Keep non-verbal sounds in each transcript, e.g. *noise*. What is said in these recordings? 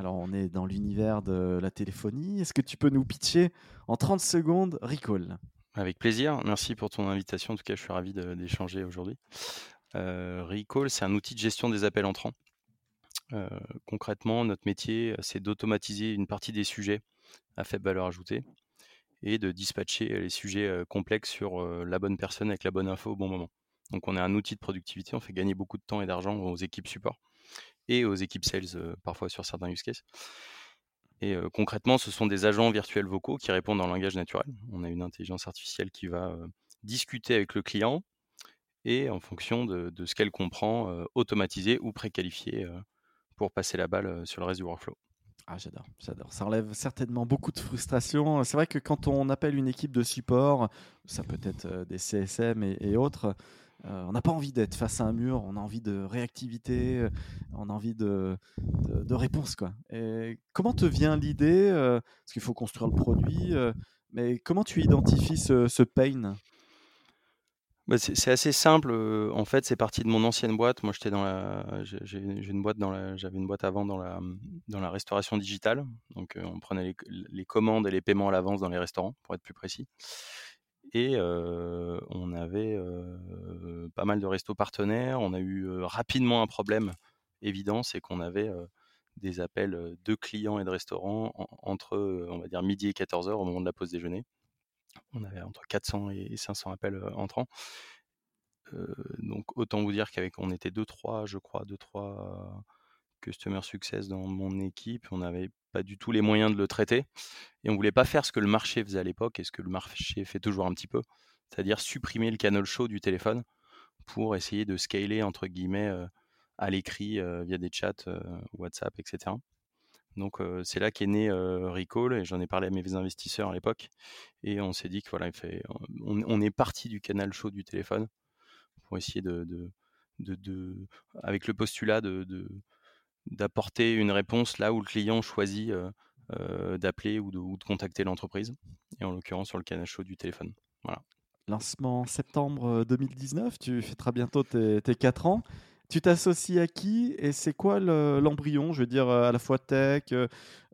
Alors, on est dans l'univers de la téléphonie. Est-ce que tu peux nous pitcher en 30 secondes Recall Avec plaisir. Merci pour ton invitation. En tout cas, je suis ravi d'échanger aujourd'hui. Euh, Recall, c'est un outil de gestion des appels entrants. Euh, concrètement, notre métier, c'est d'automatiser une partie des sujets à faible valeur ajoutée et de dispatcher les sujets euh, complexes sur la bonne personne avec la bonne info au bon moment. Donc, on est un outil de productivité. On fait gagner beaucoup de temps et d'argent aux équipes support et aux équipes sales parfois sur certains use cases. Et concrètement, ce sont des agents virtuels vocaux qui répondent en langage naturel. On a une intelligence artificielle qui va discuter avec le client et en fonction de, ce qu'elle comprend, automatiser ou préqualifier pour passer la balle sur le reste du workflow. Ah, j'adore, j'adore. Ça enlève certainement beaucoup de frustration. C'est vrai que quand on appelle une équipe de support, ça peut être des CSM et autres, euh, on n'a pas envie d'être face à un mur, on a envie de réactivité, euh, on a envie de, de, réponse. Quoi. Et comment te vient l'idée euh, Parce qu'il faut construire le produit, mais comment tu identifies ce, pain? Bah, c'est assez simple. En fait, c'est parti de mon ancienne boîte. Moi, j'étais dans la, j'ai une boîte dans la, j'avais une boîte avant dans la, dans la restauration digitale. Donc, on prenait les, les commandes et les paiements à l'avance dans les restaurants, pour être plus précis. Et on avait pas mal de restos partenaires. On a eu rapidement un problème évident, c'est qu'on avait des appels de clients et de restaurants entre, midi et 14h au moment de la pause déjeuner. On avait entre 400 et 500 appels entrants. donc autant vous dire qu'avec on était 2-3, je crois, 2-3 Customer Success dans mon équipe, on n'avait pas du tout les moyens de le traiter. Et on voulait pas faire ce que le marché faisait à l'époque et ce que le marché fait toujours un petit peu, c'est-à-dire supprimer le canal show du téléphone pour essayer de scaler entre guillemets à l'écrit via des chats, WhatsApp, etc. Donc c'est là qu'est né Recall et j'en ai parlé à mes investisseurs à l'époque et on s'est dit que voilà, on, est parti du canal show du téléphone pour essayer de, avec le postulat de, d'apporter une réponse là où le client choisit d'appeler ou de, contacter l'entreprise, et en l'occurrence sur le canal chaud du téléphone. Voilà. Lancement septembre 2019, tu fêteras bientôt tes, tes 4 ans. Tu t'associes à qui et c'est quoi l'embryon Je veux dire, à la fois tech,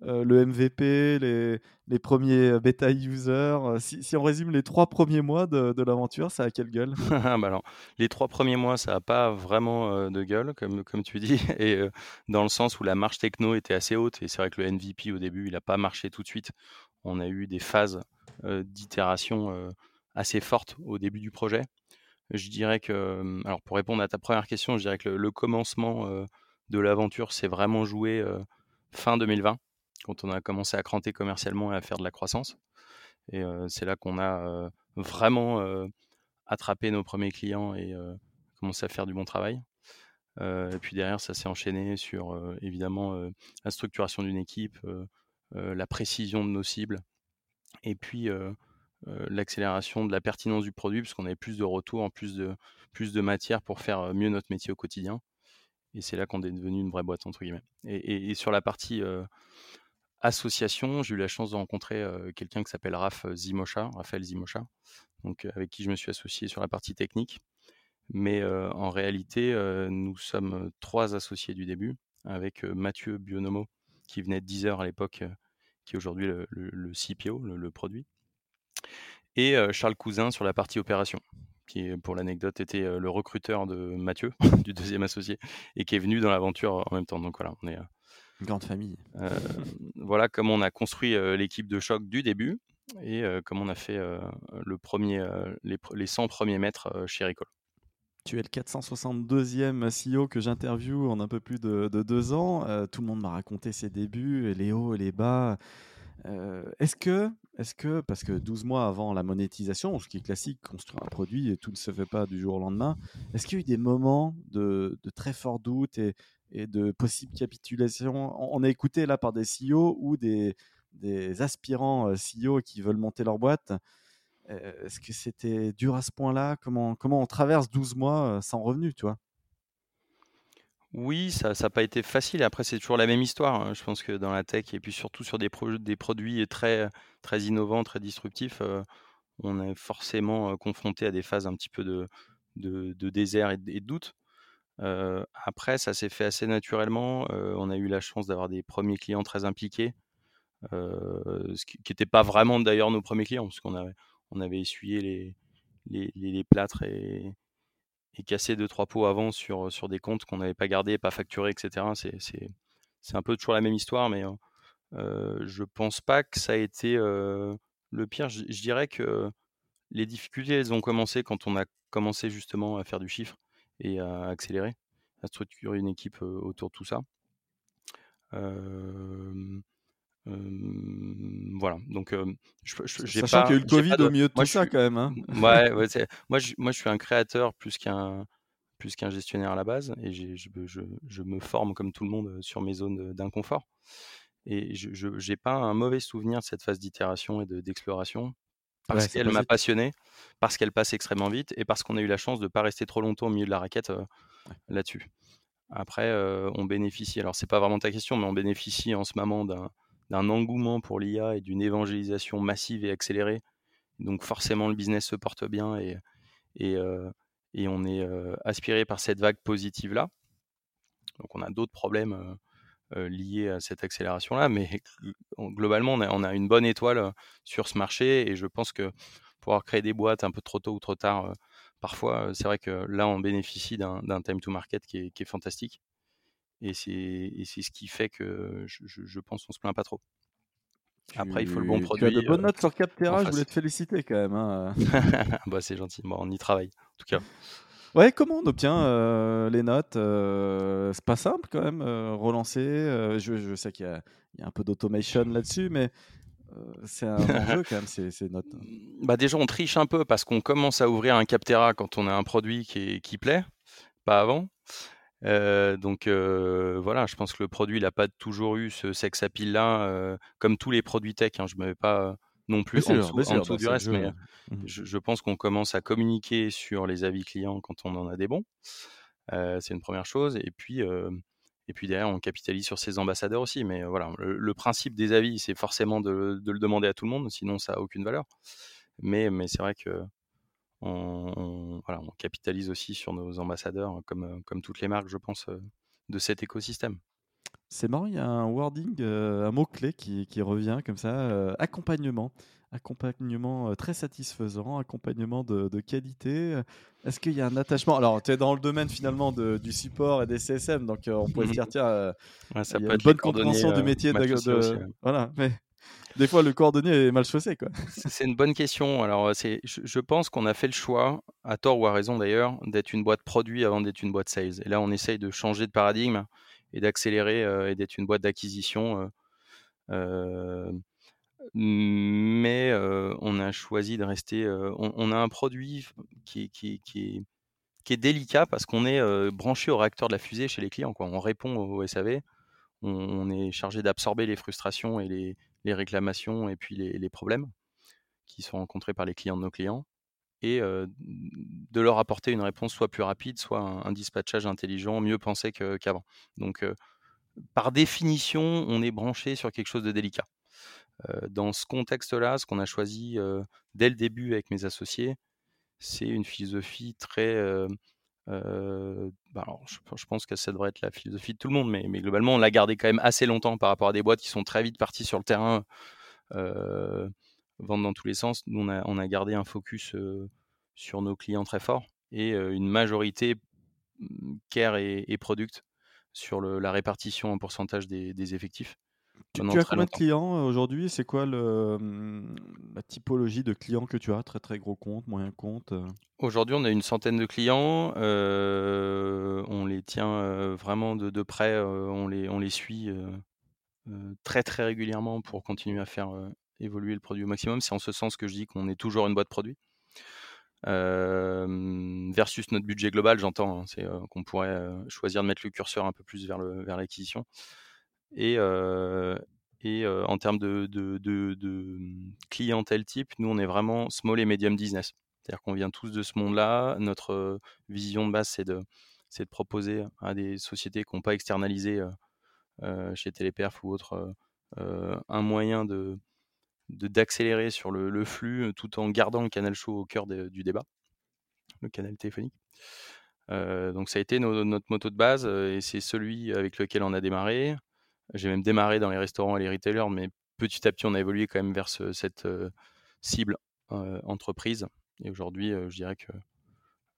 le MVP, les, premiers bêta users. Si, on résume les trois premiers mois de, l'aventure, ça a quelle gueule? *laughs* Bah alors, Les trois premiers mois, ça n'a pas vraiment de gueule, comme, comme tu dis, *laughs* et dans le sens où la marche techno était assez haute. Et c'est vrai que le MVP, au début, il n'a pas marché tout de suite. On a eu des phases d'itération assez fortes au début du projet. Je dirais que, alors pour répondre à ta première question, je dirais que le, commencement de l'aventure s'est vraiment joué fin 2020, quand on a commencé à cranter commercialement et à faire de la croissance. Et c'est là qu'on a vraiment attrapé nos premiers clients et commencé à faire du bon travail. et puis derrière, ça s'est enchaîné sur évidemment la structuration d'une équipe, la précision de nos cibles, et puis l'accélération de la pertinence du produit, puisqu'on avait plus de retours, plus de, plus de matière pour faire euh, mieux notre métier au quotidien. Et c'est là qu'on est devenu une vraie boîte, entre guillemets. Et, sur la partie euh, association, j'ai eu la chance de rencontrer quelqu'un qui s'appelle Raph Zimocha, Raphaël Zimocha, donc, avec qui je me suis associé sur la partie technique. Mais en réalité, nous sommes trois associés du début, avec Mathieu Bionomo, qui venait de Deezer à l'époque, qui est aujourd'hui le, CPO, le, produit, et Charles Cousin sur la partie opération, qui, pour l'anecdote, était le recruteur de Mathieu, *laughs* du deuxième associé, et qui est venu dans l'aventure en même temps. Donc voilà, on est. Une grande famille. voilà comment on a construit l'équipe de choc du début et comment on a fait le premier, les, 100 premiers mètres chez Ricole. Tu es le 462e CEO que j'interviewe en un peu plus de, deux ans. tout le monde m'a raconté ses débuts, les hauts et les bas. Est-ce que est-ce que, parce que 12 mois avant la monétisation, ce qui est classique, construire un produit et tout ne se fait pas du jour au lendemain, est-ce qu'il y a eu des moments de, très fort doute et de possibles capitulations. On a écouté là par des CEO ou des, aspirants CEO qui veulent monter leur boîte. Est-ce que c'était dur à ce point-là? Comment, comment on traverse 12 mois sans revenu, tu oui, ça n'a pas été facile. Après, c'est toujours la même histoire. Hein. Je pense que dans la tech, et puis surtout sur des, des produits très, très innovants, très disruptifs, on est forcément confronté à des phases un petit peu de, de, désert et de, doute. après, ça s'est fait assez naturellement. on a eu la chance d'avoir des premiers clients très impliqués, ce qui n'était pas vraiment d'ailleurs nos premiers clients, parce qu'on avait, on avait essuyé les, les, les plâtres et, et casser deux trois pots avant sur, sur des comptes qu'on n'avait pas gardés, pas facturés, etc. C'est un peu toujours la même histoire, mais euh, je pense pas que ça a été le pire. Je, dirais que les difficultés, elles ont commencé quand on a commencé justement à faire du chiffre et à accélérer, à structurer une équipe autour de tout ça. Voilà, donc je, je, Sachant qu'il y a eu le Covid au milieu de tout ça quand même. Hein. Ouais, moi, je, moi je suis un créateur plus qu'un plus qu'un gestionnaire à la base et je, je, me forme comme tout le monde sur mes zones d'inconfort. Et je n'ai pas un mauvais souvenir de cette phase d'itération et d'exploration parce qu'elle m'a passionné, parce qu'elle passe extrêmement vite et parce qu'on a eu la chance de ne pas rester trop longtemps au milieu de la raquette là-dessus. Après, on bénéficie, alors c'est pas vraiment ta question, mais on bénéficie en ce moment d'un d'un engouement pour l'IA et d'une évangélisation massive et accélérée. Donc forcément, le business se porte bien et, euh, on est euh, aspiré par cette vague positive-là. Donc on a d'autres problèmes euh, liés à cette accélération-là, mais globalement, on a, une bonne étoile sur ce marché et je pense que pouvoir créer des boîtes un peu trop tôt ou trop tard, parfois, c'est vrai que là, on bénéficie d'un time to market qui est fantastique. Et c'est ce qui fait que je, je, pense qu'on se plaint pas trop. Après, il faut le bon produit. Tu as de bonnes notes sur Captera, je voulais te féliciter quand même. Hein. *laughs* bah, c'est gentil, bon, on y travaille, en tout cas. Ouais, comment on obtient les notes C'est pas simple quand même, relancer. Je, je, sais qu'il y, y, a un peu d'automation là-dessus, mais c'est un enjeu quand même, ces, ces, notes. *laughs* Bah, déjà, on triche un peu parce qu'on commence à ouvrir un Captera quand on a un produit qui, qui plaît, pas avant donc voilà, je pense que le produit, il n'a pas toujours eu ce sex appeal là, comme tous les produits tech. Hein, je ne me mets pas non plus en dessous, bah, du reste, mais mmh je, pense qu'on commence à communiquer sur les avis clients quand on en a des bons. c'est une première chose. Et puis, et puis derrière, on capitalise sur ses ambassadeurs aussi. Mais voilà, le, principe des avis, c'est forcément de, de, le demander à tout le monde, sinon ça n'a aucune valeur. Mais, mais c'est vrai que on, capitalise aussi sur nos ambassadeurs, hein, comme, euh, comme toutes les marques, je pense, euh, de cet écosystème. C'est marrant, il y a un wording, euh, un mot-clé qui, revient comme ça, accompagnement. Accompagnement très satisfaisant, accompagnement de, qualité. Est-ce qu'il y a un attachement? Alors, tu es dans le domaine finalement du support et des CSM, donc on pourrait se *laughs* dire, tiens, ça il y a une bonne compréhension du métier de. Voilà, mais des fois, le coordonnier est mal chaussé. Quoi. C'est une bonne question. Alors, c'est, je, pense qu'on a fait le choix, à tort ou à raison d'ailleurs, d'être une boîte produit avant d'être une boîte sales. Et là, on essaye de changer de paradigme et d'accélérer euh, et d'être une boîte d'acquisition. Euh, euh, mais on a choisi de rester. On, a un produit qui, qui, qui, qui est délicat parce qu'on est branché au réacteur de la fusée chez les clients. On répond au SAV, on est chargé d'absorber les frustrations et les, les réclamations et puis les, problèmes qui sont rencontrés par les clients de nos clients et de leur apporter une réponse soit plus rapide, soit un, dispatchage intelligent, mieux pensé qu'avant. Donc, par définition, on est branché sur quelque chose de délicat. dans ce contexte-là, ce qu'on a choisi dès le début avec mes associés, c'est une philosophie très bah, je, pense que ça devrait être la philosophie de tout le monde, mais, globalement, on l'a gardé quand même assez longtemps par rapport à des boîtes qui sont très vite parties sur le terrain, euh, vendre dans tous les sens. Nous, on a, gardé un focus sur nos clients très fort et une majorité mmh, care et, product sur la répartition en pourcentage des effectifs. Tu, as combien de clients aujourd'hui? C'est quoi le, mmh, la typologie de clients que tu as? Très très gros compte, moyen compte Aujourd'hui, on a une centaine de clients. on les tient vraiment de, de près. on, les, on les suit très très régulièrement pour continuer à faire évoluer le produit au maximum. C'est en ce sens que je dis qu'on est toujours une boîte produit. versus notre budget global, j'entends, hein, c'est qu'on pourrait choisir de mettre le curseur un peu plus vers l'acquisition. Et, en termes de, clientèle type, nous, on est vraiment small et medium business. C'est-à-dire qu'on vient tous de ce monde-là. Notre vision de base, c'est de, de proposer à des sociétés qui n'ont pas externalisé chez Téléperf ou autre un moyen de, d'accélérer sur le, flux tout en gardant le canal chaud au cœur du débat, le canal téléphonique. donc ça a été notre moto de base et c'est celui avec lequel on a démarré. J'ai même démarré dans les restaurants et les retailers, mais petit à petit on a évolué quand même vers cette cible entreprise. Et aujourd'hui, je dirais que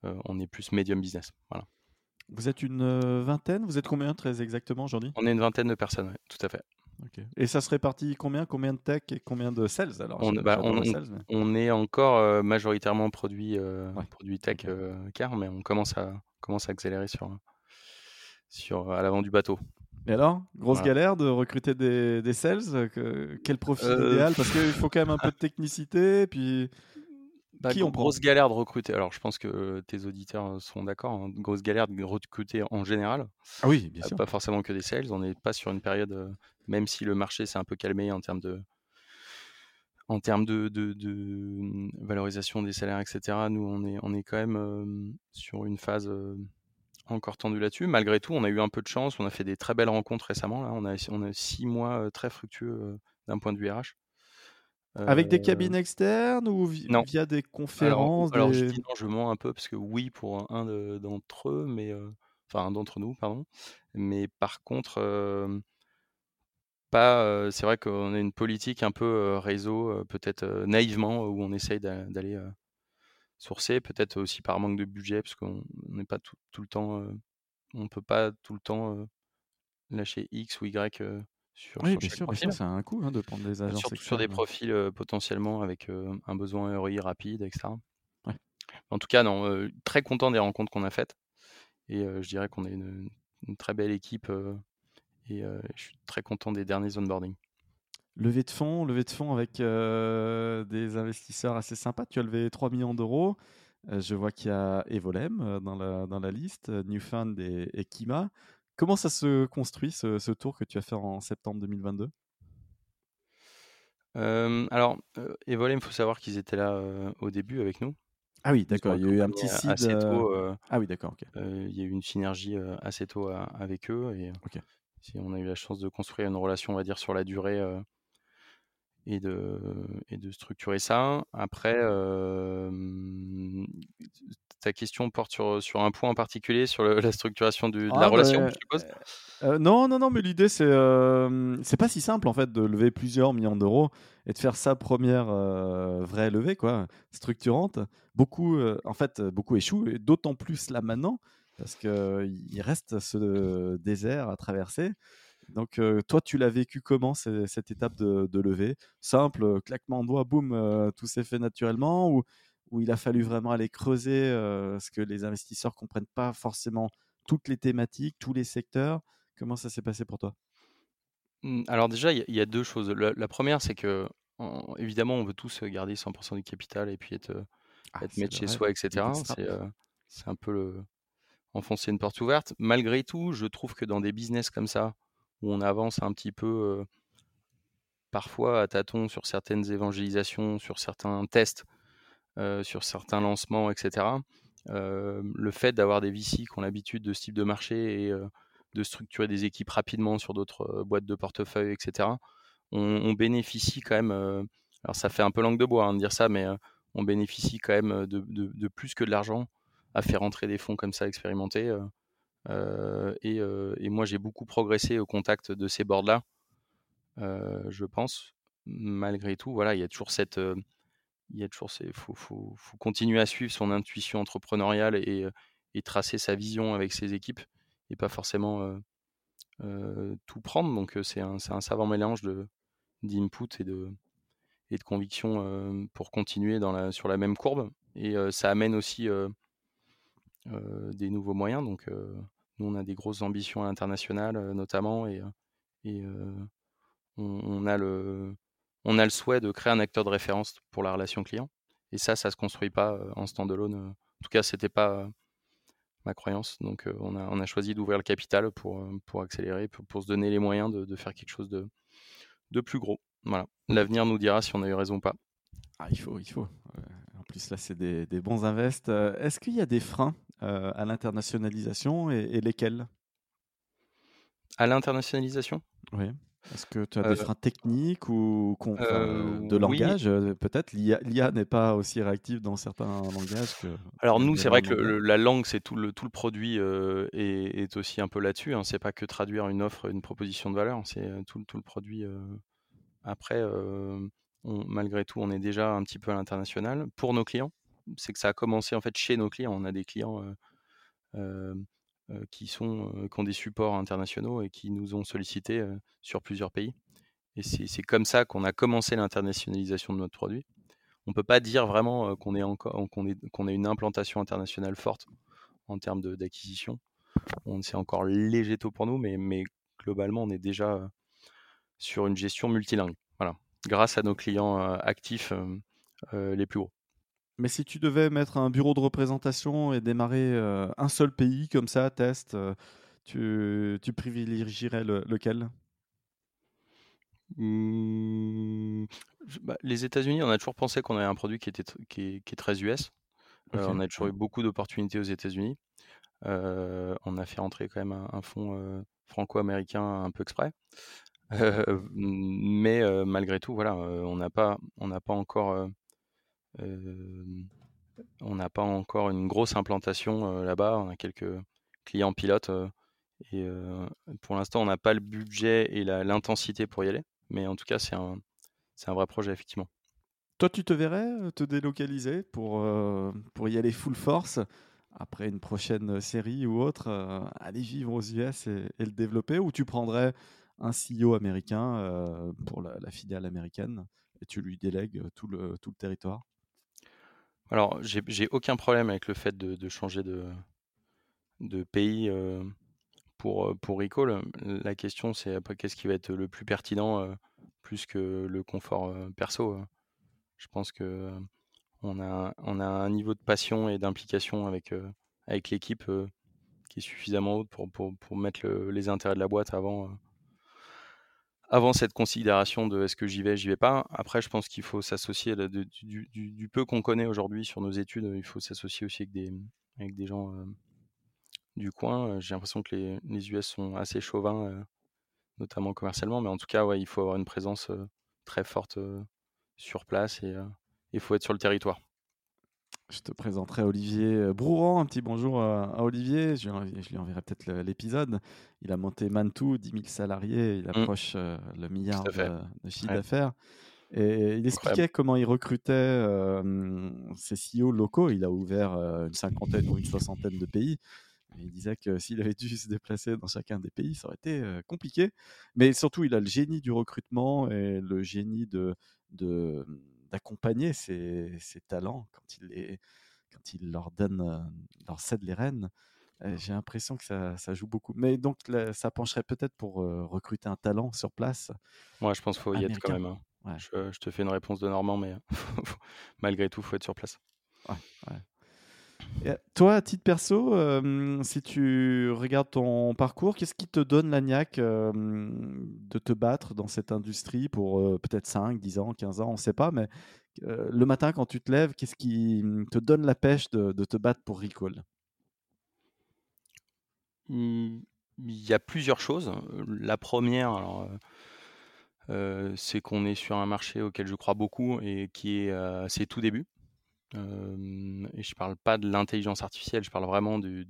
on est plus medium business. Voilà. Vous êtes une vingtaine? Vous êtes combien très exactement aujourd'hui? On est une vingtaine de personnes, tout à fait. Et ça se répartit combien? Combien de tech et combien de sales alors? On, bah, on, est encore euh, majoritairement produit, euh, produit tech euh, car, mais on commence à, commence à accélérer sur, sur, à l'avant du bateau. Et alors, grosse galère de recruter des, des sales Quel profil idéal Parce qu'il faut quand même un peu de technicité. Puis bah, qui grosse galère de recruter. Alors, je pense que tes auditeurs sont d'accord. Hein, grosse galère de recruter en général. Ah oui, bien sûr. Pas forcément que des sales. On n'est pas sur une période, même si le marché s'est un peu calmé en termes de, en termes de, de, mmh, valorisation des salaires, etc. Nous, on est, on est quand même sur une phase encore tendue là-dessus. Malgré tout, on a eu un peu de chance. On a fait des très belles rencontres récemment. Là. On, a, on a six mois très fructueux d'un point de vue RH. Avec des cabines externes ou via des conférences Alors, je dis non, je mens un peu parce que oui pour un d'entre eux, mais enfin un d'entre nous, pardon. Mais par contre, pas. c'est vrai qu'on a une politique un peu réseau, peut-être naïvement, où on essaye d'aller sourcer, peut-être aussi par manque de budget, parce qu'on n'est pas tout, tout, le temps, on peut pas tout le temps lâcher X ou Y oui, bien sûr, ça a un coût hein, de prendre des agences Surtout sur des profils potentiellement avec un besoin ROI rapide, etc. En tout cas, non, très content des rencontres qu'on a faites. Et je dirais qu'on est une, très belle équipe et je suis très content des derniers onboarding. Levée de fonds, levée de fonds avec des investisseurs assez sympas. Tu as levé 3 millions d'euros. je vois qu'il y a Evolem dans la, dans la liste, Newfund et, et Kima. Comment ça se construit ce, tour que tu as fait en septembre 2022 alors, euh, Evolem, il faut savoir qu'ils étaient là au début avec nous. Ah oui, d'accord. Il y a eu un petit site. Assez tôt. ah oui, d'accord. il y a eu une synergie assez tôt avec eux et on a eu la chance de construire une relation, on va dire, sur la durée et de, et de structurer ça. Après, ta question porte sur, sur un point en particulier, sur *laughs* la structuration de la ah, relation, je suppose? Non, non, non, mais l'idée, c'est c'est pas si simple, en fait, de lever plusieurs millions d'euros et de faire sa première vraie levée, quoi, structurante. Beaucoup, en fait, beaucoup échouent, et d'autant plus là maintenant, parce qu'il reste ce désert à traverser. Donc, toi, tu l'as vécu comment cette étape de, de levée Simple, claquement de doigts, boum, tout s'est fait naturellement ou, il a fallu vraiment aller creuser ce que les investisseurs comprennent pas forcément toutes les thématiques, tous les secteurs? Comment ça s'est passé pour toi? Mmh, Alors déjà, il y, a deux choses. La, première, c'est que évidemment, on veut tous garder 100% du capital et puis être, ah, être chez soi, etc. C'est un peu le, enfoncer une porte ouverte. Malgré tout, je trouve que dans des business comme ça, où on avance un petit peu, parfois à tâtons sur certaines évangélisations, sur certains tests, sur certains lancements, etc. Le fait d'avoir des VC qui ont l'habitude de ce type de marché et de structurer des équipes rapidement sur d'autres boîtes de portefeuille, etc. On, bénéficie quand même, alors ça fait un peu langue de bois hein, de dire ça, mais on bénéficie quand même de, plus que de l'argent à faire entrer des fonds comme ça expérimentés. Et, moi, j'ai beaucoup progressé au contact de ces boards-là, je pense. Malgré tout, voilà, il y a toujours cette, il y a toujours faut, faut, faut, continuer à suivre son intuition entrepreneuriale et, tracer sa vision avec ses équipes et pas forcément tout prendre. Donc c'est un, un, savant mélange d'input et de et de conviction pour continuer sur la même courbe. Et ça amène aussi des nouveaux moyens. Donc nous on a des grosses ambitions internationales notamment et, et on, on, a le souhait de créer un acteur de référence pour la relation client. et ça, ça se construit pas en standalone. En tout cas, c'était pas ma croyance. Donc, on, a, choisi d'ouvrir le capital pour, accélérer, pour, se donner les moyens de, faire quelque chose de, de plus gros. Voilà. L'avenir nous dira si on a eu raison ou pas. Ah, il faut, il faut. en plus, là, c'est des, des, bons invests. Est-ce qu'il y a des freins à l'internationalisation et, et lesquels À l'internationalisation? Oui. Est-ce que tu as des freins techniques ou de langage? Peut-être l'IA n'est pas aussi réactive dans certains langages que. Alors nous, c'est vrai que la langue, c'est tout le, tout le produit est, aussi un peu là-dessus. Hein. C'est pas que traduire une offre, une proposition de valeur, c'est tout, tout, le produit. Après, malgré tout, on est déjà un petit peu à l'international pour nos clients. C'est que ça a commencé en fait chez nos clients. On a des clients qui, sont, qui ont des supports internationaux et qui nous ont sollicité sur plusieurs pays. Et c'est comme ça qu'on a commencé l'internationalisation de notre produit. On ne peut pas dire vraiment qu'on est encore qu'on qu'on a une implantation internationale forte en termes d'acquisition. C'est encore léger tôt pour nous, mais, mais globalement, on est déjà sur une gestion multilingue. Voilà, grâce à nos clients actifs les plus gros. Mais si tu devais mettre un bureau de représentation et démarrer euh, un seul pays comme ça, test, euh, tu, tu, privilégierais lequel? Mmh, bah, Les États-Unis, on a toujours pensé qu'on avait un produit qui, était qui, est, très US. Euh, on a toujours eu beaucoup d'opportunités aux États-Unis. on a fait rentrer quand même un, un fonds franco-américain un peu exprès. *laughs* mais malgré tout, voilà, on n'a pas, on n'a pas encore on n'a pas encore une grosse implantation là-bas. On a quelques clients pilotes. et pour l'instant, on n'a pas le budget et l'intensité pour y aller. Mais en tout cas, c'est un, vrai projet, effectivement. Toi, tu te verrais te délocaliser pour, y aller full force après une prochaine série ou autre, aller vivre aux US et, le développer? Ou tu prendrais un CEO américain pour la, la, filiale américaine et tu lui délègues tout le territoire? Alors, j'ai aucun problème avec le fait de, changer de, pays pour, pour Recall. La question, c'est qu'est-ce qui va être le plus pertinent plus que le confort perso. Je pense que on a, on a un niveau de passion et d'implication avec, avec l'équipe qui est suffisamment haut pour, pour, pour mettre les intérêts de la boîte avant, avant cette considération de est-ce que j'y vais, j'y vais pas. Après, je pense qu'il faut s'associer du, peu qu'on connaît aujourd'hui sur nos études, il faut s'associer aussi avec des, avec des gens euh, du coin. Euh, j'ai l'impression que les, les, US sont assez chauvins, euh, notamment commercialement, mais en tout cas, ouais, il faut avoir une présence très forte sur place et il faut être sur le territoire. Je te présenterai Olivier euh, Brouran. Un petit bonjour à, Olivier. Je, lui enverrai peut-être l'épisode. Il a monté Mantou, 10 000 salariés. Il mmh. approche euh, le milliard de, chiffre d'affaires. Et il expliquait comment il recrutait euh, ses CEO locaux. Il a ouvert une cinquantaine ou une soixantaine de pays. il disait que s'il avait dû se déplacer dans chacun des pays, ça aurait été compliqué. Mais surtout, il a le génie du recrutement et le génie de, de d'accompagner ces, talents quand il, les, quand il leur donne, euh, leur cède les rênes. J'ai l'impression que ça, ça, joue beaucoup. Mais donc, ça pencherait peut-être pour euh, recruter un talent sur place. Moi, je pense qu'il faut y être quand même. Hein. Je, je, te fais une réponse de Normand, mais *laughs* malgré tout, il faut être sur place. Ouais, ouais toi, à titre perso, euh, si tu regardes ton parcours, qu'est-ce qui te donne la niaque euh, de te battre dans cette industrie pour euh, peut-être 5, 10 ans, 15 ans, on ne sait pas, mais le matin quand tu te lèves, qu'est-ce qui te donne la pêche de, te battre pour Recall? Mmh, Il y a plusieurs choses. La première, c'est qu'on est sur un marché auquel je crois beaucoup et qui est à tout débuts et je parle pas de l'intelligence artificielle, je parle vraiment de,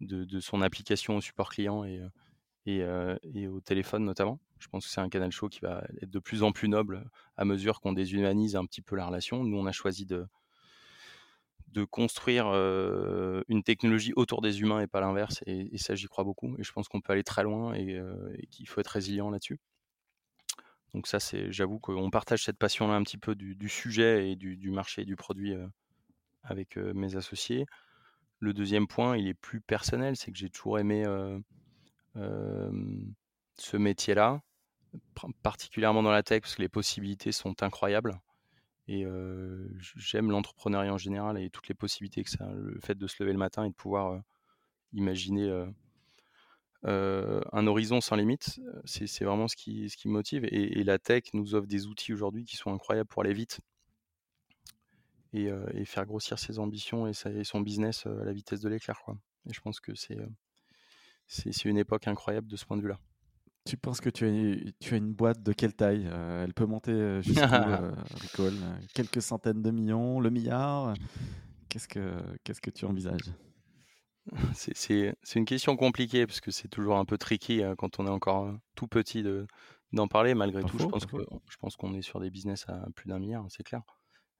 de, son application au support client et, et, au téléphone notamment. Je pense que c'est un canal chaud qui va être de plus en plus noble à mesure qu'on déshumanise un petit peu la relation. Nous, on a choisi de, de construire une technologie autour des humains et pas l'inverse. Et, ça, j'y crois beaucoup. Et je pense qu'on peut aller très loin et qu'il faut être résilient là-dessus. Donc ça, c'est, j'avoue qu'on partage cette passion-là un petit peu du, sujet et du, marché et du produit avec mes associés. Le deuxième point, il est plus personnel, c'est que j'ai toujours aimé ce métier-là, particulièrement dans la tech, parce que les possibilités sont incroyables. et j'aime l'entrepreneuriat en général et toutes les possibilités que ça le fait de se lever le matin et de pouvoir imaginer un horizon sans limite, c'est vraiment ce qui, ce qui me motive. Et, la tech nous offre des outils aujourd'hui qui sont incroyables pour aller vite et, faire grossir ses ambitions et, son business à la vitesse de l'éclair. Et je pense que c'est une époque incroyable de ce point de vue-là. Tu penses que tu as, tu as une boîte de quelle taille Elle peut monter jusqu'où, *laughs* euh, Quelques centaines de millions, le milliard? Qu'est-ce que Qu'est-ce que tu envisages? *laughs* c'est une question compliquée parce que c'est toujours un peu tricky hein, quand on est encore tout petit d'en parler. Malgré tout, je, pense que, je pense qu'on est sur des business à plus d'un milliard, c'est clair.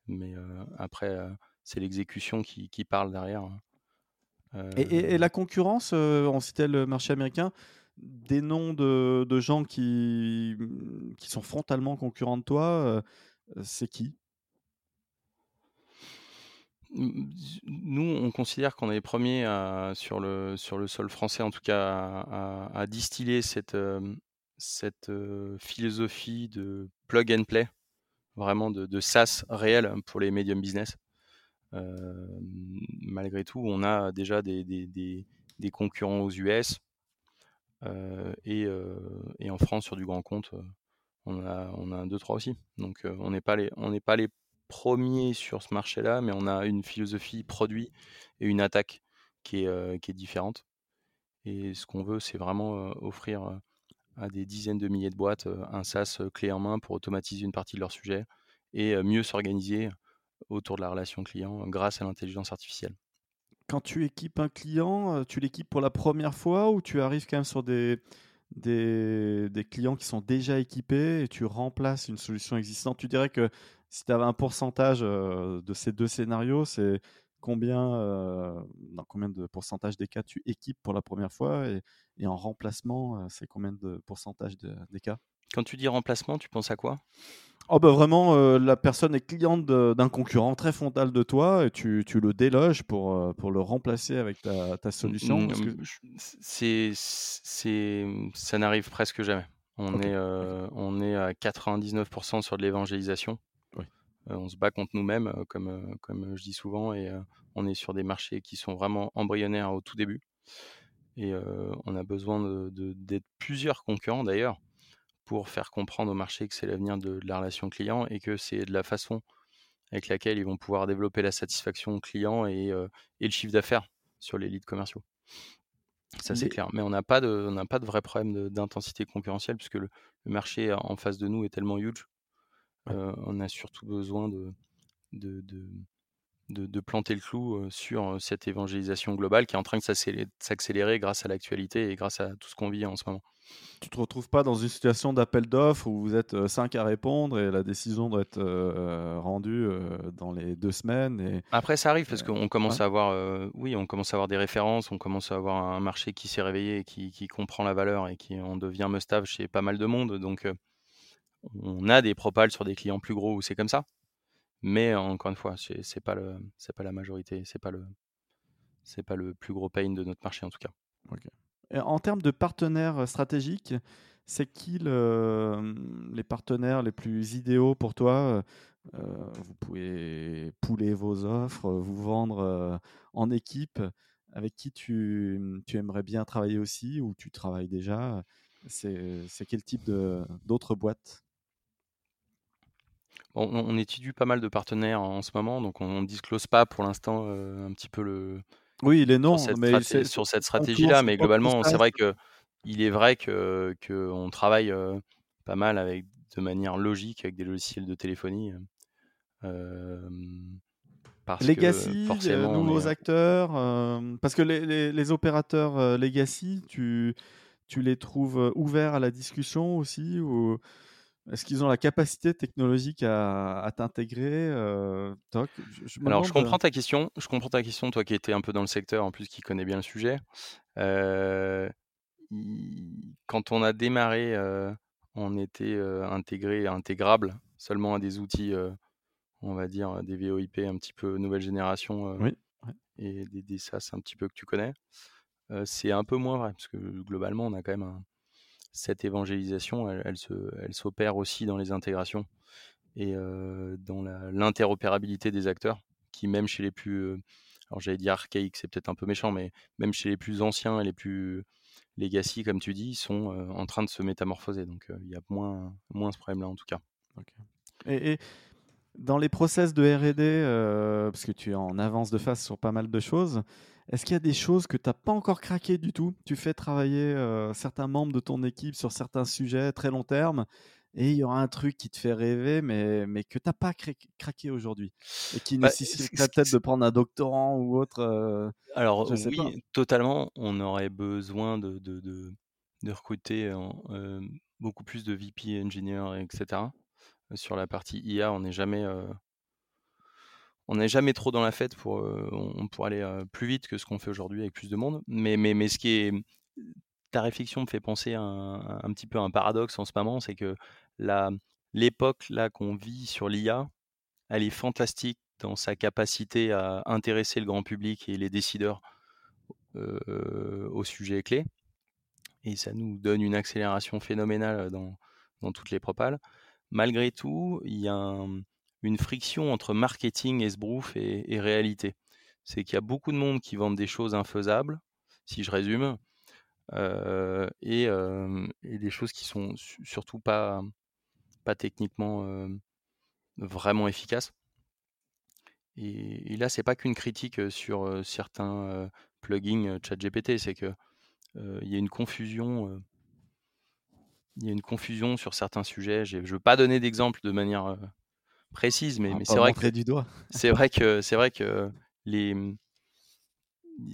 Mais après, c'est l'exécution qui, qui, parle derrière. Hein. Et, la concurrence, on citait le marché américain, des noms de, de gens qui, qui sont frontalement concurrents de toi, c'est qui? Nous, on considère qu'on est les premiers sur, le, sur le sol français, en tout cas, à, distiller cette, cette philosophie de plug and play, vraiment de, SaaS réel pour les medium business. malgré tout, on a déjà des, des, concurrents aux US et, et, en France, sur du grand compte, on a, on a un 2-3 aussi. Donc, on n'est pas, les, on pas les premier sur ce marché-là, mais on a une philosophie produit et une attaque qui est, euh, différente. Et ce qu'on veut, c'est vraiment euh, offrir euh, à des dizaines de milliers de boîtes un SaaS clé en main pour automatiser une partie de leur sujet et mieux s'organiser autour de la relation client grâce à l'intelligence artificielle. Quand tu équipes un client, tu l'équipes pour la première fois ou tu arrives quand même sur des, des, clients qui sont déjà équipés et tu remplaces une solution existante. Tu dirais que si tu avais un pourcentage de ces deux scénarios, c'est combien, dans combien de pourcentage des cas tu équipes pour la première fois et, en remplacement, c'est combien de pourcentage des cas? Quand tu dis remplacement, tu penses à quoi? Oh bah vraiment, la personne est cliente d'un concurrent très frontal de toi et tu, tu le déloges pour, pour le remplacer avec ta, ta solution. c'est, c'est, ça n'arrive presque jamais. On, est, on est à 99% sur de l'évangélisation. Euh, on se bat contre nous-mêmes, euh, comme, euh, comme je dis souvent, et on est sur des marchés qui sont vraiment embryonnaires au tout début. Et on a besoin d'être plusieurs concurrents d'ailleurs pour faire comprendre au marché que c'est l'avenir de, la relation client et que c'est de la façon avec laquelle ils vont pouvoir développer la satisfaction client et, et le chiffre d'affaires sur les leads commerciaux. Ça, c'est clair. Mais on n'a pas, de, pas de vrai problème d'intensité concurrentielle puisque le, le, marché en face de nous est tellement huge on a surtout besoin de, de, de, planter le clou sur cette évangélisation globale qui est en train de s'accélérer grâce à l'actualité et grâce à tout ce qu'on vit en ce moment. Tu te retrouves pas dans une situation d'appel d'offres où vous êtes cinq à répondre et la décision doit être rendue dans les deux semaines. Et... Après, ça arrive parce qu'on commence à avoir, oui, on commence à avoir des références, on commence à avoir un marché qui s'est réveillé, et qui, qui, comprend la valeur et qui en devient must-have chez pas mal de monde. Donc, on a des propals sur des clients plus gros où c'est comme ça. Mais encore une fois, c'est, pas pas la majorité, c'est pas pas le plus gros pain de notre marché en tout cas. en termes de partenaires stratégiques, c'est qui les partenaires les plus idéaux pour toi Vous pouvez pouler vos offres, vous vendre en équipe. Avec qui tu, tu aimerais bien travailler aussi ou tu travailles déjà c'est, quel type d'autres boîtes? On, étudie pas mal de partenaires en ce moment, donc on ne disclose pas pour l'instant euh, un petit peu le. Oui, les noms, sur cette, sur cette stratégie-là, mais globalement, c'est vrai que il est vrai que qu'on travaille euh, pas mal avec de manière logique avec des logiciels de téléphonie. Euh, parce legacy, forcément, nouveaux acteurs, parce que les, les opérateurs legacy, tu, tu les trouves ouverts à la discussion aussi ou est-ce qu'ils ont la capacité technologique à, t'intégrer euh, je, Alors, je comprends ta question. Je comprends ta question, toi qui étais un peu dans le secteur, en plus qui connaît bien le sujet. Euh, quand on a démarré, euh, on était intégré, intégrable seulement à des outils, on va dire des VoIP un petit peu nouvelle génération et des, des, SaaS un petit peu que tu connais. c'est un peu moins vrai parce que globalement, on a quand même un, cette évangélisation, elle, elle s'opère aussi dans les intégrations. et dans l'interopérabilité des acteurs, qui même chez les plus, alors j'allais dire archaïques, c'est peut-être un peu méchant, mais même chez les plus anciens et les plus legacy, comme tu dis, sont en train de se métamorphoser. Donc il y a moins, moins ce problème-là en tout cas. Et, dans les process de RD, parce que tu es en avance de face sur pas mal de choses, est-ce qu'il y a des choses que tu n'as pas encore craqué du tout? Tu fais travailler certains membres de ton équipe sur certains sujets très long terme et il y aura un truc qui te fait rêver, mais, mais que tu n'as pas craqué aujourd'hui et qui bah, nécessiterait peut-être de prendre un doctorant ou autre. Alors oui, totalement. On aurait besoin de, de, de, recruter beaucoup plus de VP engineers, etc. Sur la partie IA, on n'est jamais on n'est jamais trop dans la fête pour pour aller plus vite que ce qu'on fait aujourd'hui avec plus de monde. Mais, ce qui est ta réflexion me fait penser à un, petit peu un paradoxe en ce moment, c'est que l'époque qu'on vit sur l'IA, elle est fantastique dans sa capacité à intéresser le grand public et les décideurs au sujet clé. Et ça nous donne une accélération phénoménale dans, dans toutes les propales. Malgré tout, il y a une friction entre marketing, esbrouf et, et réalité. C'est qu'il y a beaucoup de monde qui vendent des choses infaisables, si je résume, et, des choses qui sont surtout pas, pas techniquement vraiment efficaces. Et, là, c'est pas qu'une critique sur certains plugins ChatGPT, c'est que il y a une confusion. il y a une confusion sur certains sujets. Je ne veux pas donner d'exemple de manière précise, mais, mais c'est vrai que du doigt. c'est vrai que c'est vrai que les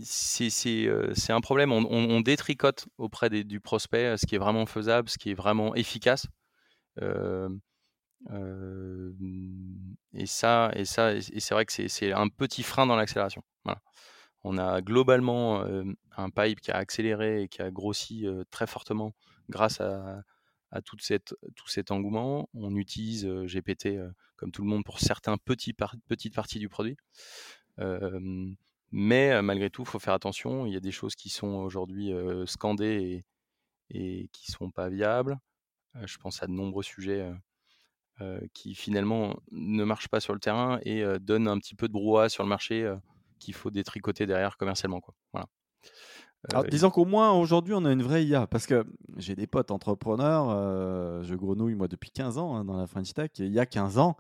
c'est un problème. On, détricote auprès du prospect ce qui est vraiment faisable, ce qui est vraiment efficace. et ça, et ça, et c'est vrai que c'est un petit frein dans l'accélération. On a globalement un pipe qui a accéléré et qui a grossi très fortement grâce à, à tout cet engouement. On utilise GPT comme tout le monde pour certains petits petites parties du produit. Mais malgré tout, il faut faire attention. Il y a des choses qui sont aujourd'hui scandées et, et qui ne sont pas viables. je pense à de nombreux sujets qui finalement ne marchent pas sur le terrain et donnent un petit peu de brouhaha sur le marché qu'il faut détricoter derrière commercialement. Quoi. Voilà. Disons qu'au moins aujourd'hui, on a une vraie IA. Parce que j'ai des potes entrepreneurs, je grenouille moi depuis 15 ans hein, dans la French Tech. Et il y a 15 ans,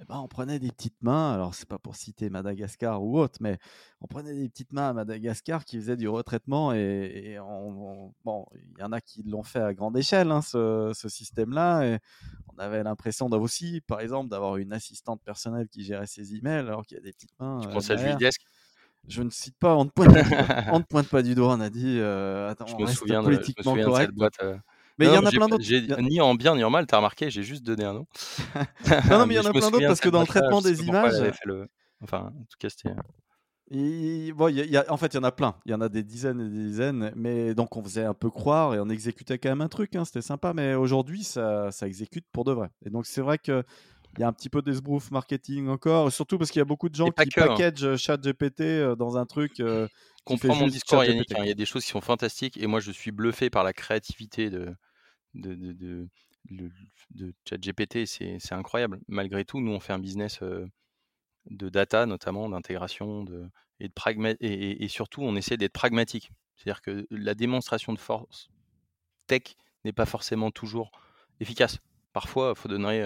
eh ben, on prenait des petites mains, alors c'est pas pour citer Madagascar ou autre, mais on prenait des petites mains à Madagascar qui faisaient du retraitement et, bon, il y en a qui l'ont fait à grande échelle, hein, ce, système-là, et on avait l'impression d'avoir aussi, par exemple, d'avoir une assistante personnelle qui gérait ses emails alors qu'il y a des petites mains. Tu penses à Julie je ne cite pas, on ne pointe, *laughs* on ne pointe pas du doigt, on a dit, euh, attends, je me souviens politiquement de, correct. boîte, euh, mais il y en a plein d'autres. Ni en bien ni en mal, tu as remarqué, j'ai juste donné un nom. *laughs* non, non, mais il y en a plein d'autres parce que dans le traitement des images. Enfin, en tout cas, c'était. bon, y a, en fait, il y en a plein. Il y en a des dizaines et des dizaines. Mais donc, on faisait un peu croire et on exécutait quand même un truc. Hein, C'était sympa. Mais aujourd'hui, ça, ça, exécute pour de vrai. Et donc, c'est vrai que. Il y a un petit peu d'esbrouf marketing encore, surtout parce qu'il y a beaucoup de gens qui hein. packagent ChatGPT euh, dans un truc. Euh, *laughs* comprends mon discours, Yannick. Hein, il y a des choses qui sont fantastiques et moi, je suis bluffé par la créativité de, de, de, de, ChatGPT, c'est incroyable. Malgré tout, nous, on fait un business de data, notamment, d'intégration et, de et, et, surtout, on essaie d'être pragmatique. C'est-à-dire que la démonstration de force tech n'est pas forcément toujours efficace. Parfois, il faut donner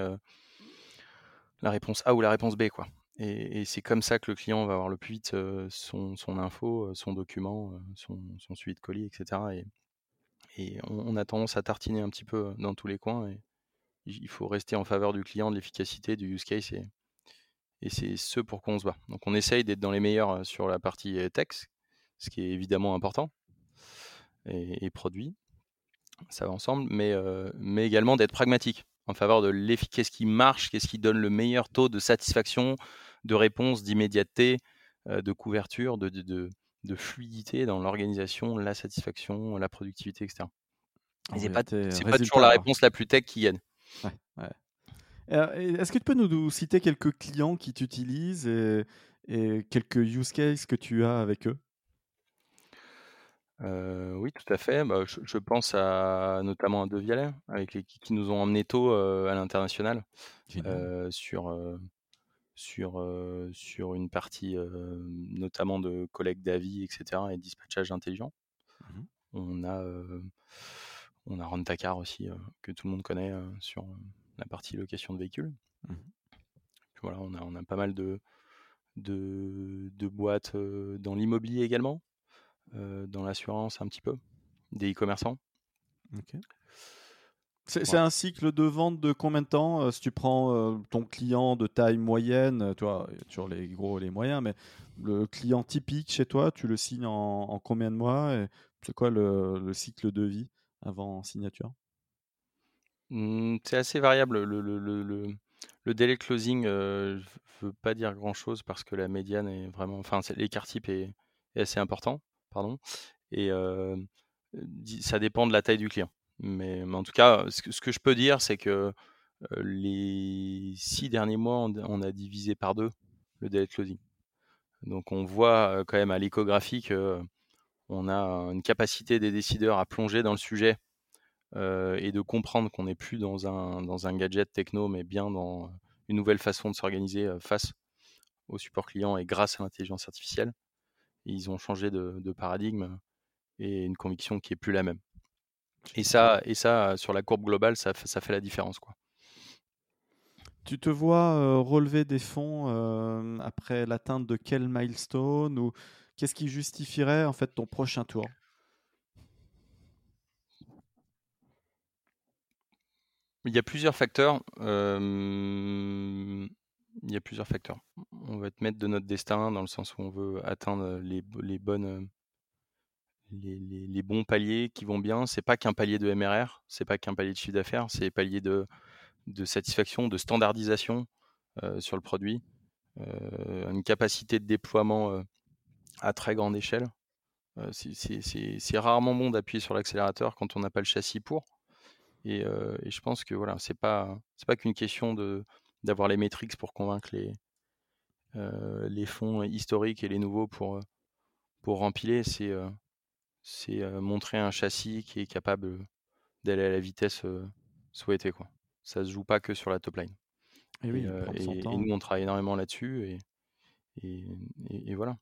la réponse A ou la réponse B. Quoi. Et, c'est comme ça que le client va avoir le plus vite son, son, info, son document, son, son, suivi de colis, etc. Et, on, a tendance à tartiner un petit peu dans tous les coins. Et il faut rester en faveur du client, de l'efficacité, du use case. Et, c'est ce pour quoi on se bat. Donc on essaye d'être dans les meilleurs sur la partie texte, ce qui est évidemment important, et, produit. Ça va ensemble, mais également d'être pragmatique en faveur de l'efficacité, qu'est-ce qui marche, qu'est-ce qui donne le meilleur taux de satisfaction, de réponse, d'immédiateté, de couverture, de, de, de fluidité dans l'organisation, la satisfaction, la productivité, etc. c'est pas, pas toujours la réponse la plus tech qui gagne. Est-ce que tu peux nous, citer quelques clients qui t'utilisent et, quelques use cases que tu as avec eux? Oui, tout à fait. Bah, je pense à notamment à De Vialet, avec les qui nous ont emmenés tôt, à l'international, sur, sur, sur une partie, notamment de collecte d'avis et cetera et dispatchage intelligent. Mmh on a, on a Rent-A-Car aussi, que tout le monde connaît, sur, la partie location de véhicules. Mmh voilà, on a on a pas mal de de de boîtes, dans l'immobilier également. Euh, dans l'assurance un petit peu, des e-commerçants. C'est un cycle de vente de combien de temps euh, Si tu prends euh, ton client de taille moyenne, toi, toujours les gros, les moyens, mais le client typique chez toi, tu le signes en, combien de mois C'est quoi le, cycle de vie avant signature? Mmh, C'est assez variable. Le, le, le, le délai closing ne veut pas dire grand-chose parce que la médiane est vraiment... Enfin, l'écart type est, est assez important Et ça dépend de la taille du client. Mais, en tout cas, ce que, je peux dire, c'est que les six derniers mois, on, a divisé par deux le délai de closing. Donc on voit quand même à l'échographie qu'on a une capacité des décideurs à plonger dans le sujet et de comprendre qu'on n'est plus dans un, dans un gadget techno, mais bien dans une nouvelle façon de s'organiser face au support client et grâce à l'intelligence artificielle ils ont changé de, paradigme et une conviction qui est plus la même. Et ça, et ça sur la courbe globale, ça, ça fait la différence. Quoi. Tu te vois relever des fonds après l'atteinte de quel milestone ou qu'est-ce qui justifierait en fait ton prochain tour? Il y a plusieurs facteurs il y a plusieurs facteurs. On va être maître de notre destin dans le sens où on veut atteindre les, les bonnes les, les, bons paliers qui vont bien. C'est pas qu'un palier de MRR, c'est pas qu'un palier de chiffre d'affaires, c'est palier de, de satisfaction, de standardisation euh, sur le produit, euh, une capacité de déploiement euh, à très grande échelle. c'est rarement bon d'appuyer sur l'accélérateur quand on n'a pas le châssis pour. Et, et, je pense que voilà, c'est pas c'est pas qu'une question de d'avoir les métriques pour convaincre les, euh, les fonds historiques et les nouveaux pour, pour rempiler, c'est euh, c'est euh, montrer un châssis qui est capable d'aller à la vitesse souhaitée. Quoi. Ça se joue pas que sur la top line. Et, oui, et, nous, on travaille énormément là-dessus. Et, et, voilà.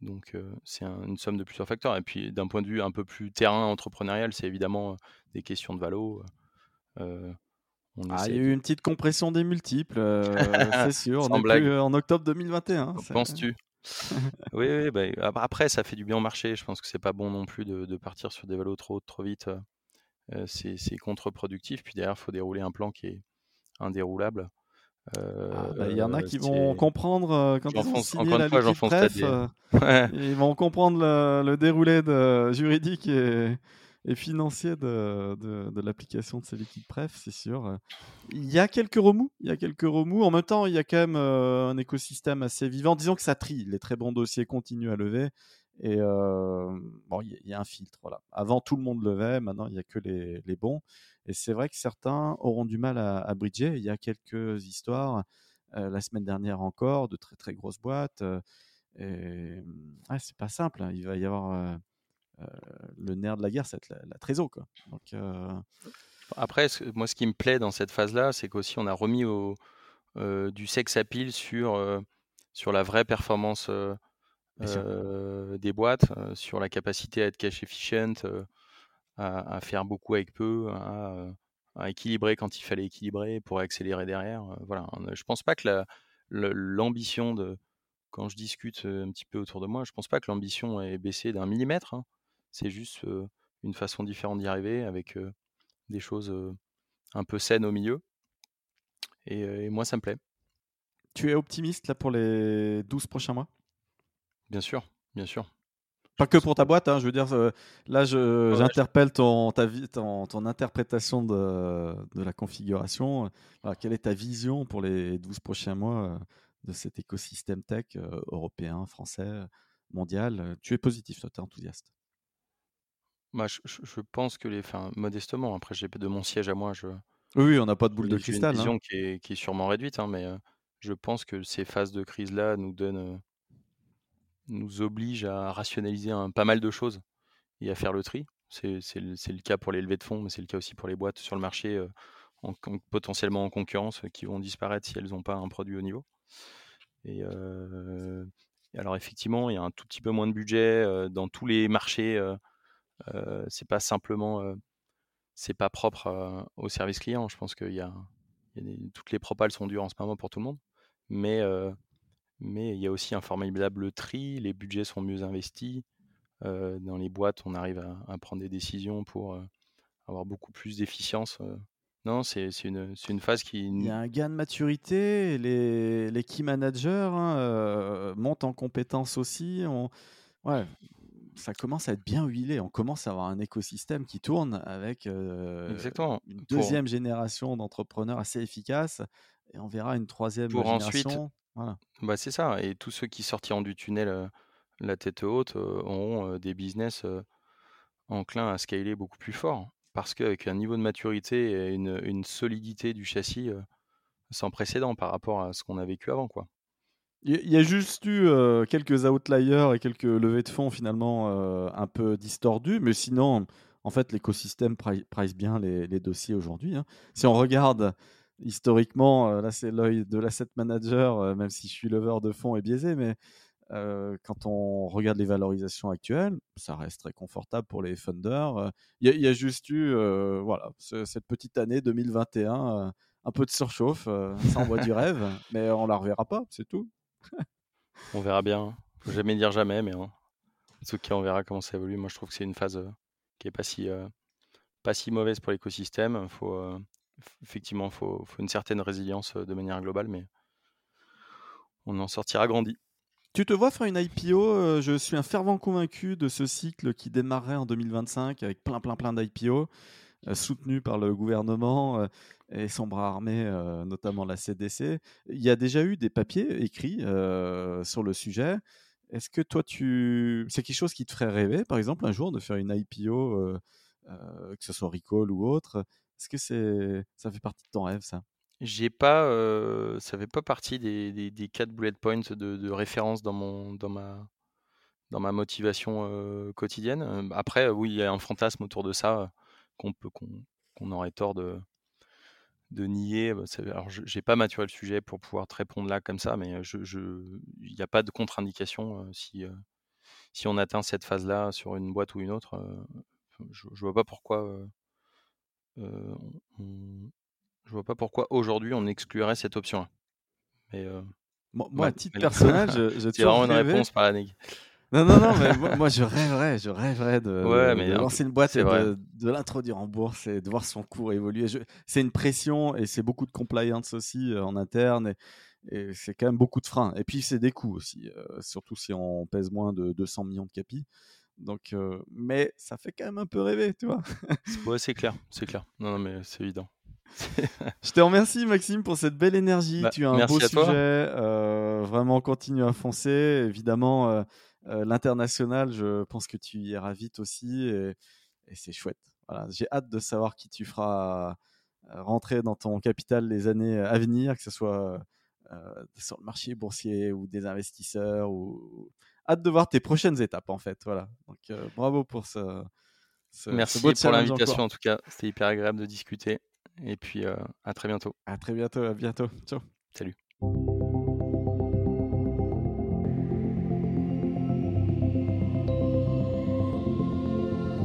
Donc, c'est une somme de plusieurs facteurs. Et puis, d'un point de vue un peu plus terrain entrepreneurial, c'est évidemment des questions de valo. Il y a eu une petite compression des multiples, euh, *laughs* c'est sûr. On est en octobre 2021. Penses-tu? Oui, oui bah, après, ça fait du bien au marché. Je pense que c'est pas bon non plus de, partir sur des valos trop, trop vite. Euh, c'est contre-productif. Puis derrière, il faut dérouler un plan qui est indéroulable. Ah, bah, il y en a qui vont comprendre quand ils vont signer la fois, bref, ils vont comprendre le, déroulé de, juridique et, et financier de, de, l'application de ces liquides pref, c'est sûr. Il y a quelques remous, il y a quelques remous. En même temps, il y a quand même euh, un écosystème assez vivant. Disons que ça trie, les très bons dossiers continuent à lever. Et euh, bon, il y, a un filtre. Voilà. Avant, tout le monde levait, maintenant, il n'y a que les, les, bons. Et c'est vrai que certains auront du mal à, bridger. Il y a quelques histoires, euh, la semaine dernière encore, de très très grosses boîtes. et ouais, c'est pas simple. Hein. Il va y avoir euh, le nerf de la guerre, c'est la, la trésor. Quoi. Donc, euh, Après, moi, ce qui me plaît dans cette phase-là, c'est qu'aussi on a remis au, euh, du sex appeal sur, sur la vraie performance des boîtes, sur la capacité à être cash efficient, à, faire beaucoup avec peu, à, équilibrer quand il fallait équilibrer pour accélérer derrière. voilà. Je pense pas que l'ambition de quand je discute un petit peu autour de moi, je pense pas que l'ambition ait baissé d'un millimètre. Hein. C'est juste une façon différente d'y arriver avec des choses un peu saines au milieu. Et, moi, ça me plaît. Tu es optimiste là pour les 12 prochains mois? Bien sûr, bien sûr. Pas que pour ta boîte, hein, je veux dire, là j'interpelle ton, ta, ton, ton, interprétation de, de la configuration. quelle est ta vision pour les 12 prochains mois de cet écosystème tech européen, français, mondial? Tu es positif, toi, tu es enthousiaste moi, je, je- pense que les, enfin, modestement, après, j'ai de mon siège à moi, je, Oui, on n'a pas de boule de j'ai une cristal. hein. vision qui est, qui est sûrement réduite, hein, mais je pense que ces phases de crise-là nous donnent, nous obligent à rationaliser un, pas mal de choses et à faire le tri. C'est le, cas pour les levées de fonds, mais c'est le cas aussi pour les boîtes sur le marché potentiellement en concurrence qui vont disparaître si elles n'ont pas un produit au niveau. Et, alors effectivement, il y a un tout petit peu moins de budget dans tous les marchés. C'est pas simplement, c'est pas propre au service client. Je pense qu'il y a, toutes les propales sont dures en ce moment pour tout le monde, mais mais il y a aussi un formidable tri. Les budgets sont mieux investis. dans les boîtes, on arrive à, à prendre des décisions pour avoir beaucoup plus d'efficience non, c'est une, une phase qui. Il y a un gain de maturité. Les, les key managers hein, euh, montent en compétences aussi. On, ouais, ça commence à être bien huilé. On commence à avoir un écosystème qui tourne avec euh, une deuxième génération d'entrepreneurs assez efficaces. Et on verra une troisième pour génération. Ensuite, bah c'est ça. Et tous ceux qui sortiront du tunnel euh, la tête haute auront des business enclins à scaler beaucoup plus fort parce qu'avec un niveau de maturité et une, solidité du châssis sans précédent par rapport à ce qu'on a vécu avant. quoi. Il y a juste eu quelques outliers et quelques levées de fonds finalement un peu distordus, mais sinon, en fait, l'écosystème price bien les, dossiers aujourd'hui. Hein. Si on regarde historiquement, là c'est l'œil de l'asset manager, même si je suis lever de fonds et biaisé, mais quand on regarde les valorisations actuelles, ça reste très confortable pour les funders. Il y, a juste eu voilà, cette petite année 2021, un peu de surchauffe, ça envoie du rêve, mais on la reverra pas, c'est tout. On verra bien. Faut jamais dire jamais, mais tout cas, on verra comment ça évolue. Moi, je trouve que c'est une phase qui est pas si, pas si mauvaise pour l'écosystème. Faut, effectivement, faut, faut une certaine résilience de manière globale, mais on en sortira grandi. Tu te vois faire une IPO euh, Je suis un fervent convaincu de ce cycle qui démarrerait en 2025 avec plein, plein, plein d'IPO euh, soutenus par le gouvernement euh, et son bras armé, notamment la CDC. Il y a déjà eu des papiers écrits sur le sujet. Est-ce que toi, tu... c'est quelque chose qui te ferait rêver, par exemple, un jour de faire une IPO, que ce soit Recall ou autre? Est-ce que c'est... ça fait partie de ton rêve, ça? J'ai pas, ça fait pas partie des, des, quatre bullet points de, de référence dans mon, dans ma, dans ma motivation quotidienne. Après, oui, il y a un fantasme autour de ça qu'on peut, qu'on, aurait tort de, de nier. Bah, alors, je n'ai pas maturé le sujet pour pouvoir te répondre là comme ça, mais je, il n'y a pas de contre-indication si, si on atteint cette phase-là sur une boîte ou une autre. je, je vois pas pourquoi on, je vois pas pourquoi aujourd'hui on exclurait cette option. Mais euh, moi, à titre personnel, je, *laughs* C'est vraiment une réponse par la Non, non, non, mais moi, je rêverais, je rêverais de, lancer une boîte et de, l'introduire en bourse et de voir son cours évoluer. C'est une pression et c'est beaucoup de compliance aussi euh, en interne et, c'est quand même beaucoup de freins. Et puis c'est des coûts aussi, euh, surtout si on pèse moins de 200 millions de capis. Donc, mais ça fait quand même un peu rêver, tu vois. ouais, c'est clair, c'est clair. Non, non, mais c'est évident. *laughs* je te remercie Maxime pour cette belle énergie. Bah, tu as un beau sujet. Euh, vraiment, continue à foncer. Évidemment, euh, euh, l'international, je pense que tu y iras vite aussi et, c'est chouette. J'ai hâte de savoir qui tu feras rentrer dans ton capital les années à venir, que ce soit sur le marché boursier ou des investisseurs. Ou... Hâte de voir tes prochaines étapes en fait. Voilà. Donc bravo pour ce. Merci pour l'invitation en tout cas. C'était hyper agréable de discuter. Et puis, à très bientôt. À très bientôt. À bientôt. Ciao. Salut.